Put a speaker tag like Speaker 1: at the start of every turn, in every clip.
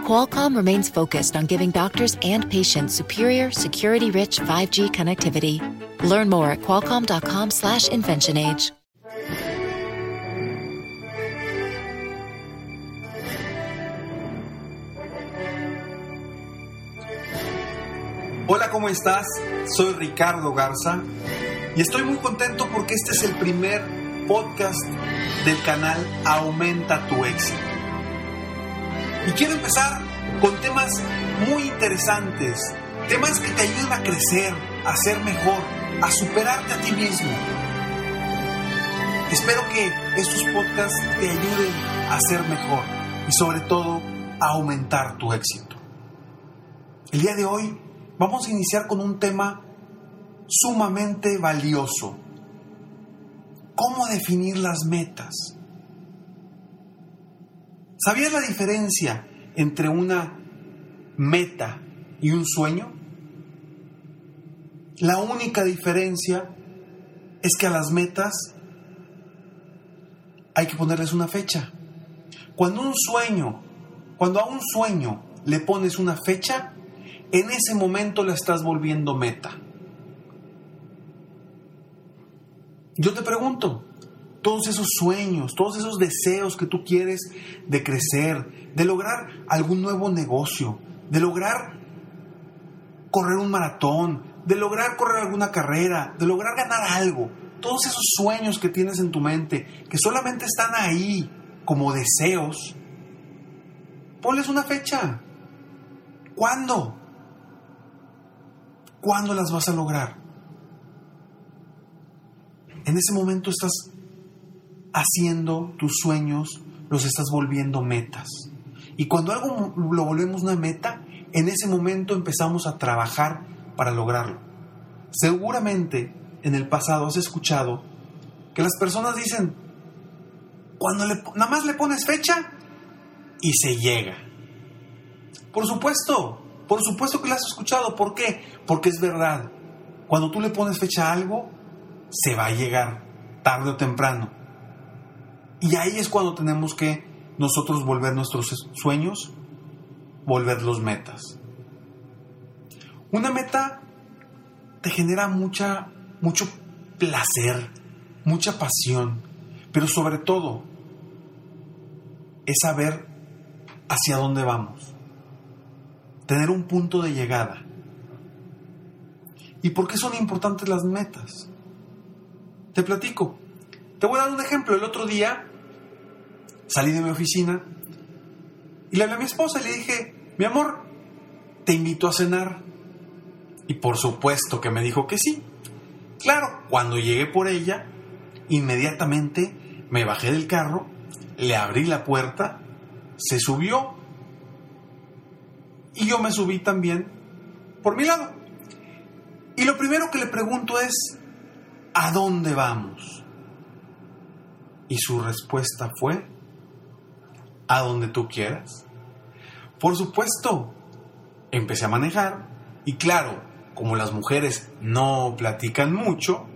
Speaker 1: Qualcomm remains focused on giving doctors and patients superior, security-rich 5G connectivity. Learn more at qualcomm.com/slash inventionage.
Speaker 2: Hola, ¿cómo estás? Soy Ricardo Garza y estoy muy contento porque este es el primer podcast del canal Aumenta tu éxito. Y quiero empezar con temas muy interesantes, temas que te ayuden a crecer, a ser mejor, a superarte a ti mismo. Espero que estos podcasts te ayuden a ser mejor y sobre todo a aumentar tu éxito. El día de hoy vamos a iniciar con un tema sumamente valioso. ¿Cómo definir las metas? ¿Sabías la diferencia entre una meta y un sueño? La única diferencia es que a las metas hay que ponerles una fecha. Cuando un sueño, cuando a un sueño le pones una fecha, en ese momento la estás volviendo meta. Yo te pregunto, todos esos sueños, todos esos deseos que tú quieres de crecer, de lograr algún nuevo negocio, de lograr correr un maratón, de lograr correr alguna carrera, de lograr ganar algo, todos esos sueños que tienes en tu mente, que solamente están ahí como deseos, ponles una fecha. ¿Cuándo? ¿Cuándo las vas a lograr? En ese momento estás haciendo tus sueños, los estás volviendo metas. Y cuando algo lo volvemos una meta, en ese momento empezamos a trabajar para lograrlo. Seguramente en el pasado has escuchado que las personas dicen, cuando le, nada más le pones fecha y se llega. Por supuesto, por supuesto que lo has escuchado. ¿Por qué? Porque es verdad. Cuando tú le pones fecha a algo, se va a llegar tarde o temprano. Y ahí es cuando tenemos que nosotros volver nuestros sueños, volverlos metas. Una meta te genera mucha, mucho placer, mucha pasión, pero sobre todo es saber hacia dónde vamos, tener un punto de llegada. ¿Y por qué son importantes las metas? Te platico. Te voy a dar un ejemplo. El otro día salí de mi oficina y le hablé a mi esposa y le dije, mi amor, te invito a cenar. Y por supuesto que me dijo que sí. Claro, cuando llegué por ella, inmediatamente me bajé del carro, le abrí la puerta, se subió y yo me subí también por mi lado. Y lo primero que le pregunto es, ¿a dónde vamos? Y su respuesta fue, a donde tú quieras. Por supuesto, empecé a manejar y claro, como las mujeres no platican mucho,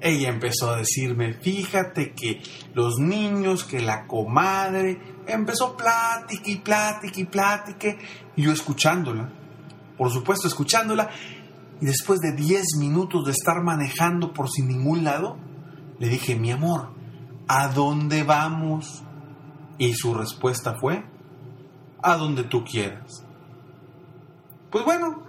Speaker 2: ella empezó a decirme, fíjate que los niños, que la comadre, empezó plática y plática y plática, y yo escuchándola, por supuesto escuchándola, y después de 10 minutos de estar manejando por sin ningún lado, le dije, mi amor, ¿a dónde vamos? Y su respuesta fue, a donde tú quieras. Pues bueno,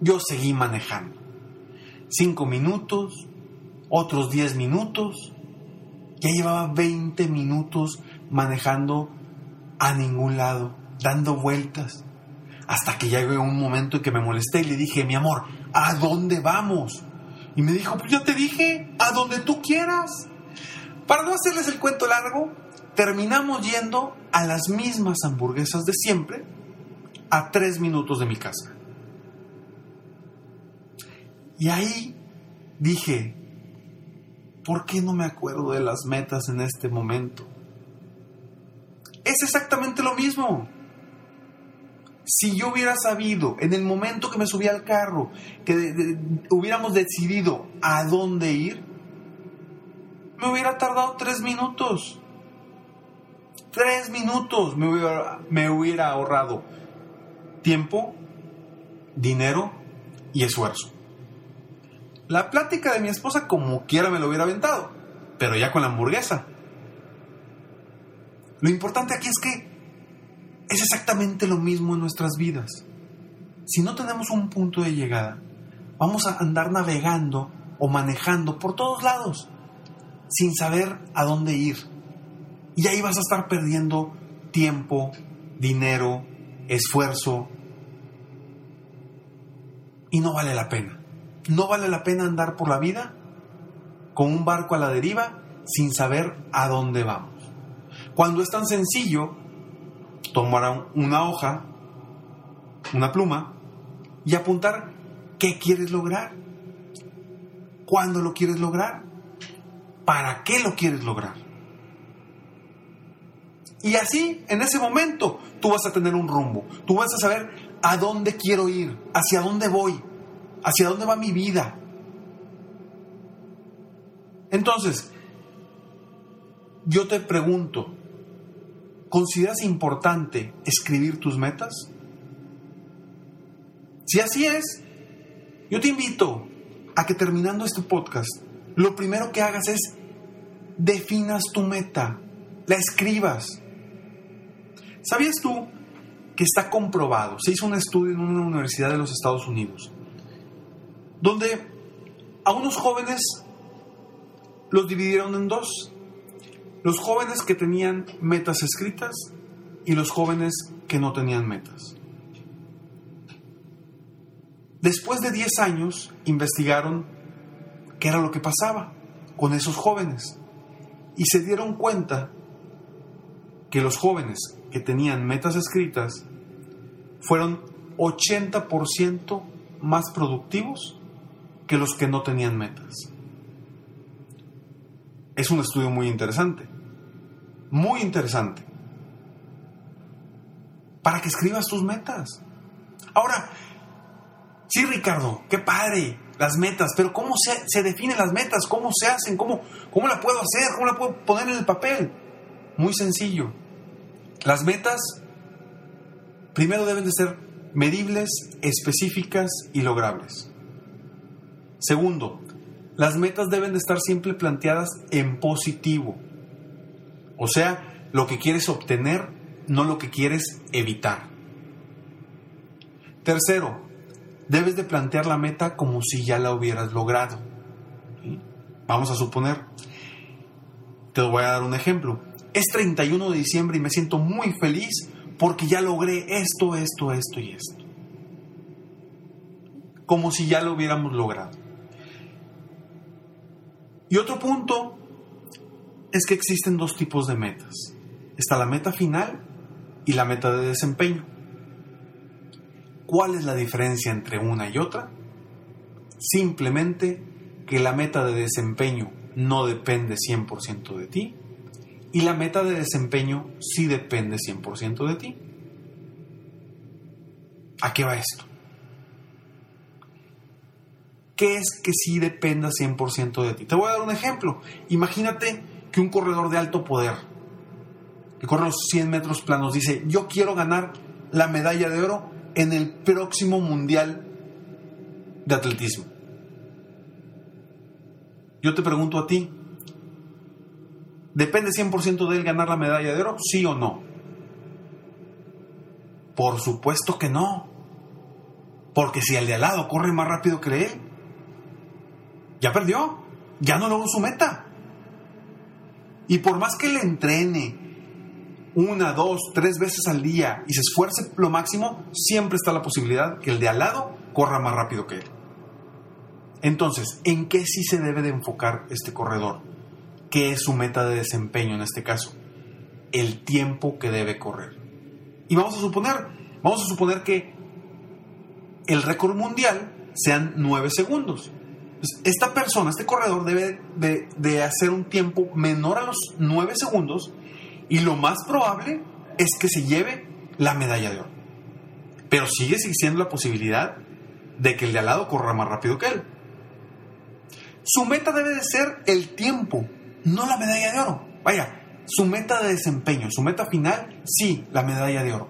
Speaker 2: yo seguí manejando. Cinco minutos, otros diez minutos, ya llevaba 20 minutos manejando a ningún lado, dando vueltas, hasta que llegó un momento en que me molesté y le dije, mi amor, ¿a dónde vamos? Y me dijo, pues ya te dije, a donde tú quieras. Para no hacerles el cuento largo, terminamos yendo a las mismas hamburguesas de siempre, a tres minutos de mi casa. Y ahí dije, ¿por qué no me acuerdo de las metas en este momento? Es exactamente lo mismo. Si yo hubiera sabido en el momento que me subí al carro que hubiéramos decidido a dónde ir, me hubiera tardado tres minutos. Tres minutos me hubiera, ahorrado tiempo, dinero y esfuerzo. La plática de mi esposa como quiera me lo hubiera aventado, pero ya con la hamburguesa. Lo importante aquí es que es exactamente lo mismo en nuestras vidas. Si no tenemos un punto de llegada, vamos a andar navegando o manejando por todos lados sin saber a dónde ir. Y ahí vas a estar perdiendo tiempo, dinero, esfuerzo. Y no vale la pena. No vale la pena andar por la vida con un barco a la deriva sin saber a dónde vamos. Cuando es tan sencillo tomar una hoja, una pluma y apuntar qué quieres lograr, cuándo lo quieres lograr, para qué lo quieres lograr. Y así, en ese momento, tú vas a tener un rumbo, tú vas a saber a dónde quiero ir, hacia dónde voy, hacia dónde va mi vida. Entonces, yo te pregunto, ¿consideras importante escribir tus metas? Si así es, yo te invito a que terminando este podcast, lo primero que hagas es definas tu meta, la escribas. ¿Sabías tú que está comprobado? Se hizo un estudio en una universidad de los Estados Unidos donde a unos jóvenes los dividieron en dos. Los jóvenes que tenían metas escritas y los jóvenes que no tenían metas. Después de 10 años investigaron qué era lo que pasaba con esos jóvenes y se dieron cuenta que los jóvenes que tenían metas escritas fueron 80% más productivos que los que no tenían metas. Es un estudio muy interesante, muy interesante, para que escribas tus metas. Ahora, sí Ricardo, qué padre, las metas, pero ¿cómo se, definen las metas? ¿Cómo se hacen? ¿Cómo, ¿Cómo la puedo hacer? ¿Cómo la puedo poner en el papel? Muy sencillo. Las metas primero deben de ser medibles, específicas y logrables. Segundo, las metas deben de estar siempre planteadas en positivo. O sea, lo que quieres obtener, no lo que quieres evitar. Tercero, debes de plantear la meta como si ya la hubieras logrado. Vamos a suponer, te voy a dar un ejemplo. Es 31 de diciembre y me siento muy feliz porque ya logré esto, esto, esto y esto. Como si ya lo hubiéramos logrado. Y otro punto es que existen dos tipos de metas. Está la meta final y la meta de desempeño. ¿Cuál es la diferencia entre una y otra? Simplemente que la meta de desempeño no depende 100% de ti y la meta de desempeño sí depende 100% de ti. ¿A qué va esto? ¿qué es que sí dependa 100% de ti? Te voy a dar un ejemplo. Imagínate que un corredor de alto poder, que corre los 100 metros planos, dice, yo quiero ganar la medalla de oro en el próximo mundial de atletismo. Yo te pregunto a ti, ¿depende 100% de él ganar la medalla de oro? ¿Sí o no? Por supuesto que no. Porque si el de al lado corre más rápido que él, ya perdió, ya no logró su meta. Y por más que le entrene una, dos, tres veces al día y se esfuerce lo máximo, siempre está la posibilidad que el de al lado corra más rápido que él. Entonces, ¿en qué sí se debe de enfocar este corredor? ¿Qué es su meta de desempeño en este caso? El tiempo que debe correr. Y vamos a suponer, vamos a suponer que el récord mundial sean nueve segundos. Pues, esta persona, este corredor debe de, de hacer un tiempo menor a los 9 segundos y lo más probable es que se lleve la medalla de oro. Pero sigue existiendo la posibilidad de que el de al lado corra más rápido que él. Su meta debe de ser el tiempo, no la medalla de oro. Vaya, su meta de desempeño, su meta final, sí, la medalla de oro.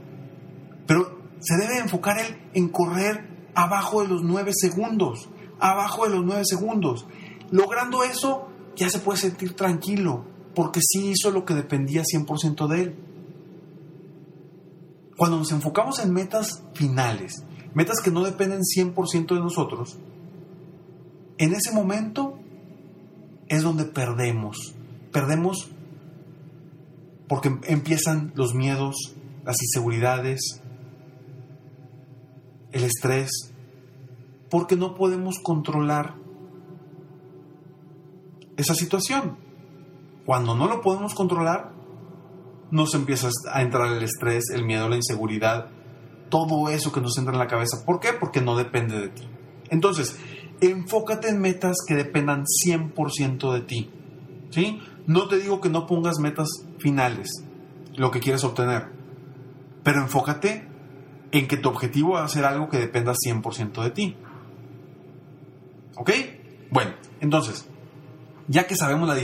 Speaker 2: Pero se debe enfocar él en correr abajo de los 9 segundos, abajo de los 9 segundos. Logrando eso, ya se puede sentir tranquilo, porque sí hizo lo que dependía 100% de él. Cuando nos enfocamos en metas finales, metas que no dependen 100% de nosotros, en ese momento es donde perdemos. Perdemos porque empiezan los miedos, las inseguridades, el estrés, porque no podemos controlar esa situación. Cuando no lo podemos controlar, nos empieza a entrar el estrés, el miedo, la inseguridad, todo eso que nos entra en la cabeza. ¿Por qué? Porque no depende de ti. Entonces, enfócate en metas que dependan 100% de ti. ¿Sí? No te digo que no pongas metas finales, lo que quieres obtener, pero enfócate en que tu objetivo va a algo que dependa 100% de ti. ¿Ok? Bueno, entonces, ya que sabemos la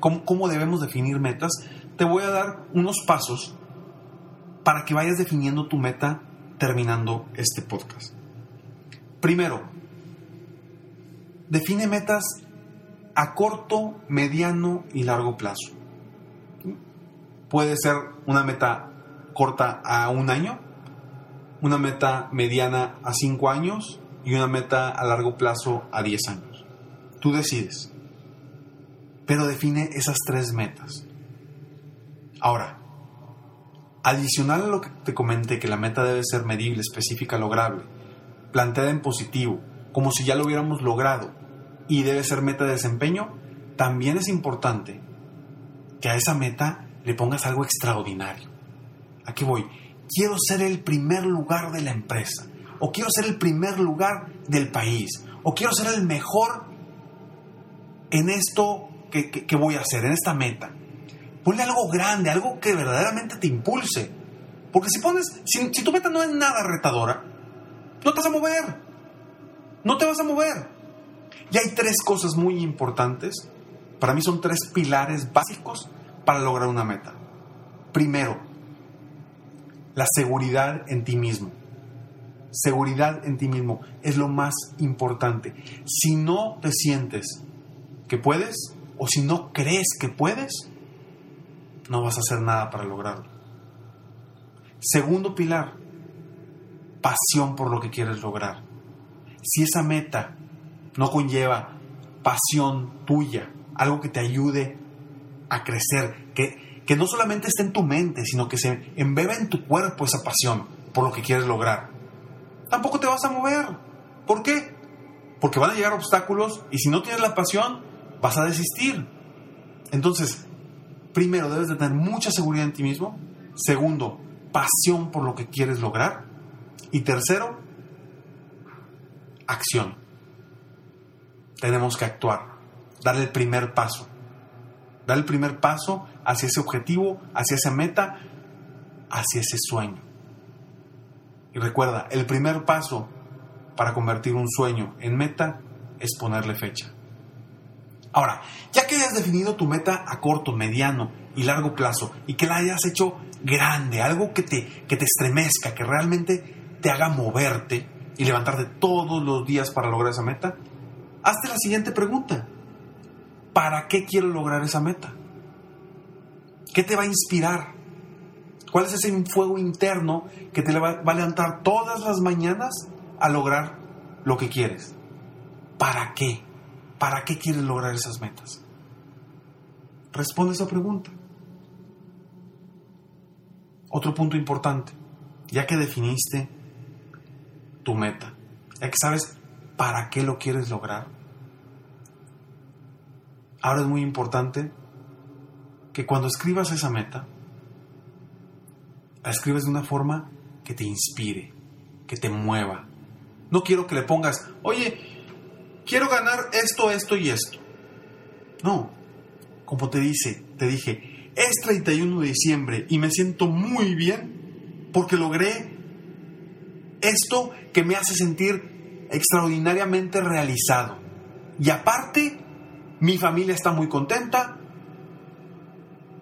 Speaker 2: cómo, cómo debemos definir metas, te voy a dar unos pasos para que vayas definiendo tu meta terminando este podcast. Primero, define metas a corto, mediano y largo plazo. Puede ser una meta corta a un año, una meta mediana a cinco años y una meta a largo plazo a diez años. Tú decides. Pero define esas tres metas. Ahora, adicional a lo que te comenté, que la meta debe ser medible, específica, lograble, planteada en positivo, como si ya lo hubiéramos logrado, y debe ser meta de desempeño, también es importante que a esa meta le pongas algo extraordinario. Aquí voy. Quiero ser el primer lugar de la empresa, o quiero ser el primer lugar del país, o quiero ser el mejor en esto que, voy a hacer, en esta meta. Ponle algo grande, algo que verdaderamente te impulse. Porque si pones, si, si tu meta no es nada retadora, no te vas a mover. No te vas a mover. Y hay tres cosas muy importantes, para mí son tres pilares básicos para lograr una meta. Primero, la seguridad en ti mismo. Seguridad en ti mismo es lo más importante. Si no te sientes que puedes o si no crees que puedes, no vas a hacer nada para lograrlo. Segundo pilar, pasión por lo que quieres lograr. Si esa meta no conlleva pasión tuya, algo que te ayude a crecer, que, que no solamente esté en tu mente, sino que se embeba en tu cuerpo esa pasión por lo que quieres lograr. Tampoco te vas a mover. ¿Por qué? Porque van a llegar obstáculos y si no tienes la pasión, vas a desistir. Entonces, primero debes de tener mucha seguridad en ti mismo. Segundo, pasión por lo que quieres lograr. Y tercero, acción tenemos que actuar, dar el primer paso. Dar el primer paso hacia ese objetivo, hacia esa meta, hacia ese sueño. Y recuerda, el primer paso para convertir un sueño en meta es ponerle fecha. Ahora, ya que hayas definido tu meta a corto, mediano y largo plazo y que la hayas hecho grande, algo que te, que te estremezca, que realmente te haga moverte y levantarte todos los días para lograr esa meta, hazte la siguiente pregunta. ¿Para qué quiero lograr esa meta? ¿Qué te va a inspirar? ¿Cuál es ese fuego interno que te va a levantar todas las mañanas a lograr lo que quieres? ¿Para qué? ¿Para qué quieres lograr esas metas? Responde esa pregunta. Otro punto importante, ya que definiste tu meta, ya que sabes para qué lo quieres lograr. Ahora es muy importante que cuando escribas esa meta, la escribes de una forma que te inspire, que te mueva. No quiero que le pongas, oye, quiero ganar esto, esto y esto. No, como te dice, te dije, es 31 de diciembre y me siento muy bien porque logré esto que me hace sentir extraordinariamente realizado. Y aparte, mi familia está muy contenta,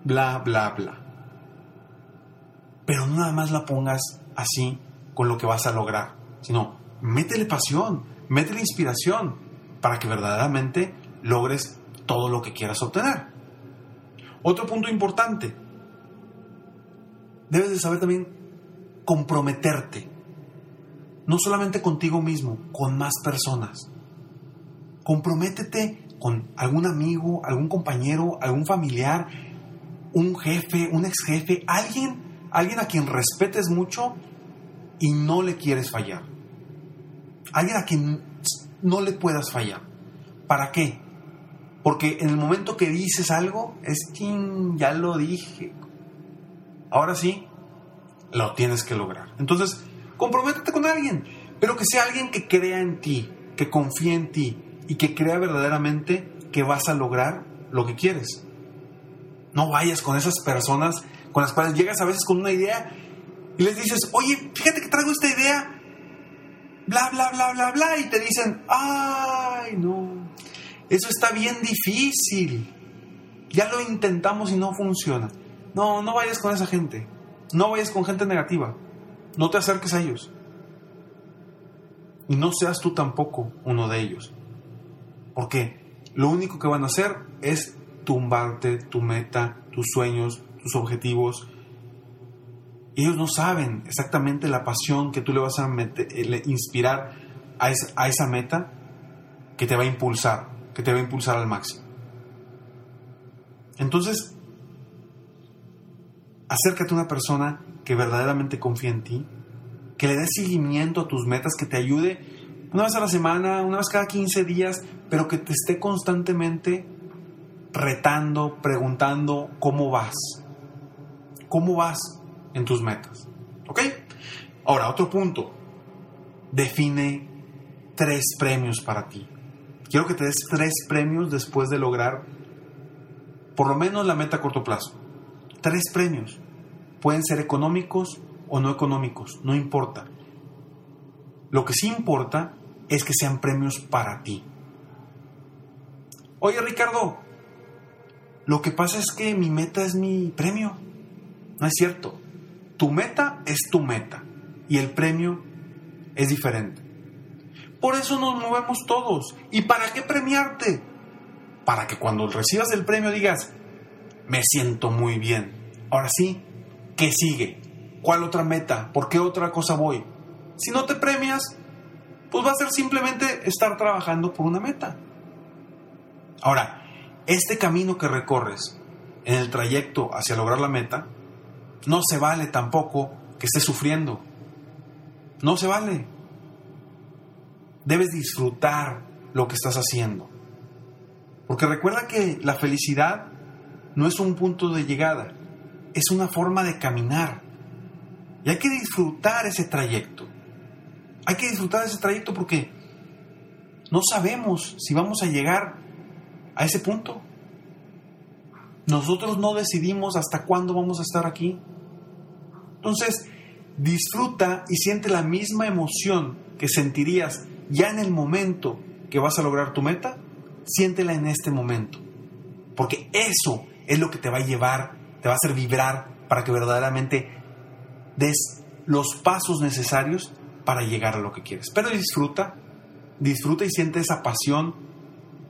Speaker 2: bla, bla, bla. Pero no nada más la pongas así con lo que vas a lograr, sino métele pasión, métele inspiración para que verdaderamente logres todo lo que quieras obtener. Otro punto importante, debes de saber también comprometerte, no solamente contigo mismo, con más personas. Comprométete con algún amigo, algún compañero, algún familiar, un jefe, un ex jefe, alguien, alguien a quien respetes mucho y no le quieres fallar. Alguien a quien no le puedas fallar. ¿Para qué? Porque en el momento que dices algo, es quien ya lo dije. Ahora sí, lo tienes que lograr. Entonces, comprométete con alguien, pero que sea alguien que crea en ti, que confíe en ti y que crea verdaderamente que vas a lograr lo que quieres. No vayas con esas personas con las cuales llegas a veces con una idea y les dices, oye, fíjate que traigo esta idea, bla, bla, bla, bla, bla, y te dicen, ay, no, eso está bien difícil. Ya lo intentamos y no funciona. No, no vayas con esa gente. No vayas con gente negativa. No te acerques a ellos. Y no seas tú tampoco uno de ellos. Porque lo único que van a hacer es tumbarte tu meta, tus sueños, tus objetivos. Ellos no saben exactamente la pasión que tú le vas a inspirar a esa meta que te va a impulsar que te va a impulsar al máximo. Entonces, acércate a una persona que verdaderamente confía en ti, que le dé seguimiento a tus metas, que te ayude una vez a la semana, una vez cada 15 días, pero que te esté constantemente retando, preguntando cómo vas. ¿Cómo vas en tus metas? ¿Ok? Ahora, otro punto. Define tres premios para ti. Quiero que te des tres premios después de lograr por lo menos la meta a corto plazo. Tres premios. Pueden ser económicos o no económicos, no importa. Lo que sí importa es que sean premios para ti. Oye Ricardo, lo que pasa es que mi meta es mi premio. No es cierto. Tu meta es tu meta y el premio es diferente. Por eso nos movemos todos. ¿Y para qué premiarte? Para que cuando recibas el premio digas, me siento muy bien. Ahora sí, ¿qué sigue? ¿Cuál otra meta? ¿Por qué otra cosa voy? Si no te premias, pues va a ser simplemente estar trabajando por una meta. Ahora, este camino que recorres en el trayecto hacia lograr la meta, no se vale tampoco que estés sufriendo. No se vale debes disfrutar lo que estás haciendo. Porque recuerda que la felicidad no es un punto de llegada, es una forma de caminar. Y hay que disfrutar ese trayecto. Hay que disfrutar ese trayecto porque no sabemos si vamos a llegar a ese punto. Nosotros no decidimos hasta cuándo vamos a estar aquí. Entonces, disfruta y siente la misma emoción que sentirías ya en el momento que vas a lograr tu meta, siéntela en este momento. Porque eso es lo que te va a llevar, te va a hacer vibrar para que verdaderamente des los pasos necesarios para llegar a lo que quieres. Pero disfruta, disfruta y siente esa pasión,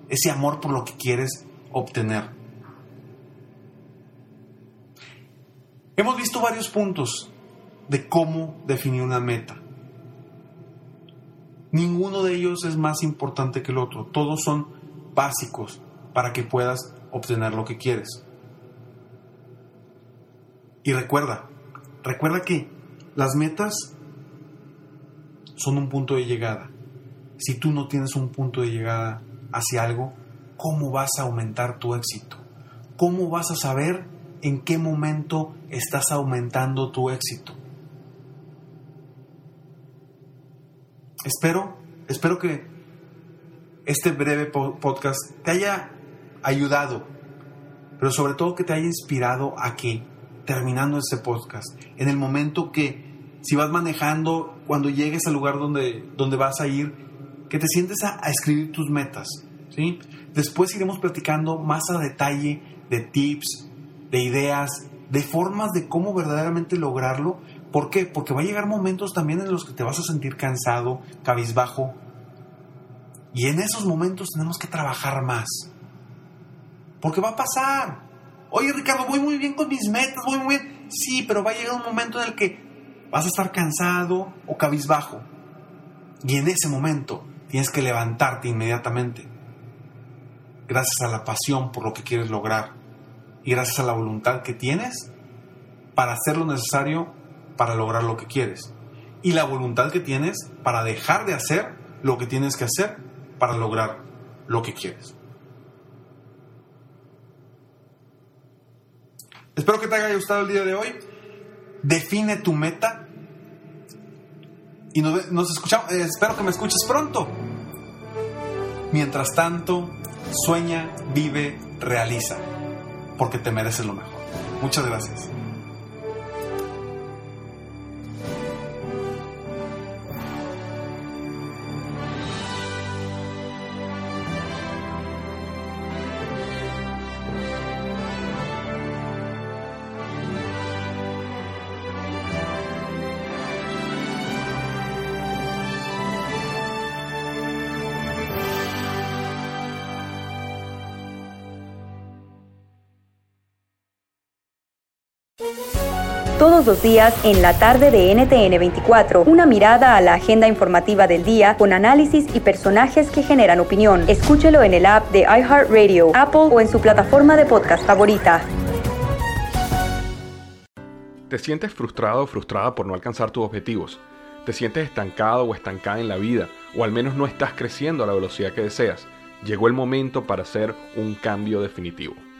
Speaker 2: ese amor por lo que quieres obtener. Hemos visto varios puntos de cómo definir una meta. Ninguno de ellos es más importante que el otro. Todos son básicos para que puedas obtener lo que quieres. Y recuerda, recuerda que las metas son un punto de llegada. Si tú no tienes un punto de llegada hacia algo, ¿cómo vas a aumentar tu éxito? ¿Cómo vas a saber en qué momento estás aumentando tu éxito? Espero, espero que este breve podcast te haya ayudado, pero sobre todo que te haya inspirado a que terminando este podcast, en el momento que si vas manejando, cuando llegues al lugar donde, donde vas a ir, que te sientes a, a escribir tus metas, ¿sí? Después iremos platicando más a detalle de tips, de ideas, de formas de cómo verdaderamente lograrlo. ¿Por qué? Porque va a llegar momentos también en los que te vas a sentir cansado, cabizbajo. Y en esos momentos tenemos que trabajar más. Porque va a pasar. Oye Ricardo, voy muy bien con mis metas, voy muy bien. Sí, pero va a llegar un momento en el que vas a estar cansado o cabizbajo. Y en ese momento tienes que levantarte inmediatamente. Gracias a la pasión por lo que quieres lograr y gracias a la voluntad que tienes para hacer lo necesario para lograr lo que quieres. Y la voluntad que tienes para dejar de hacer lo que tienes que hacer para lograr lo que quieres. Espero que te haya gustado el día de hoy. Define tu meta. Y nos, escuchamos. Eh, espero que me escuches pronto. Mientras tanto, sueña, vive, realiza porque te mereces lo mejor. Muchas gracias.
Speaker 3: Todos los días en la tarde de NTN 24, una mirada a la agenda informativa del día con análisis y personajes que generan opinión. Escúchelo en el app de iHeartRadio, Apple o en su plataforma de podcast favorita.
Speaker 4: ¿Te sientes frustrado o frustrada por no alcanzar tus objetivos? ¿Te sientes estancado o estancada en la vida? ¿O al menos no estás creciendo a la velocidad que deseas? Llegó el momento para hacer un cambio definitivo.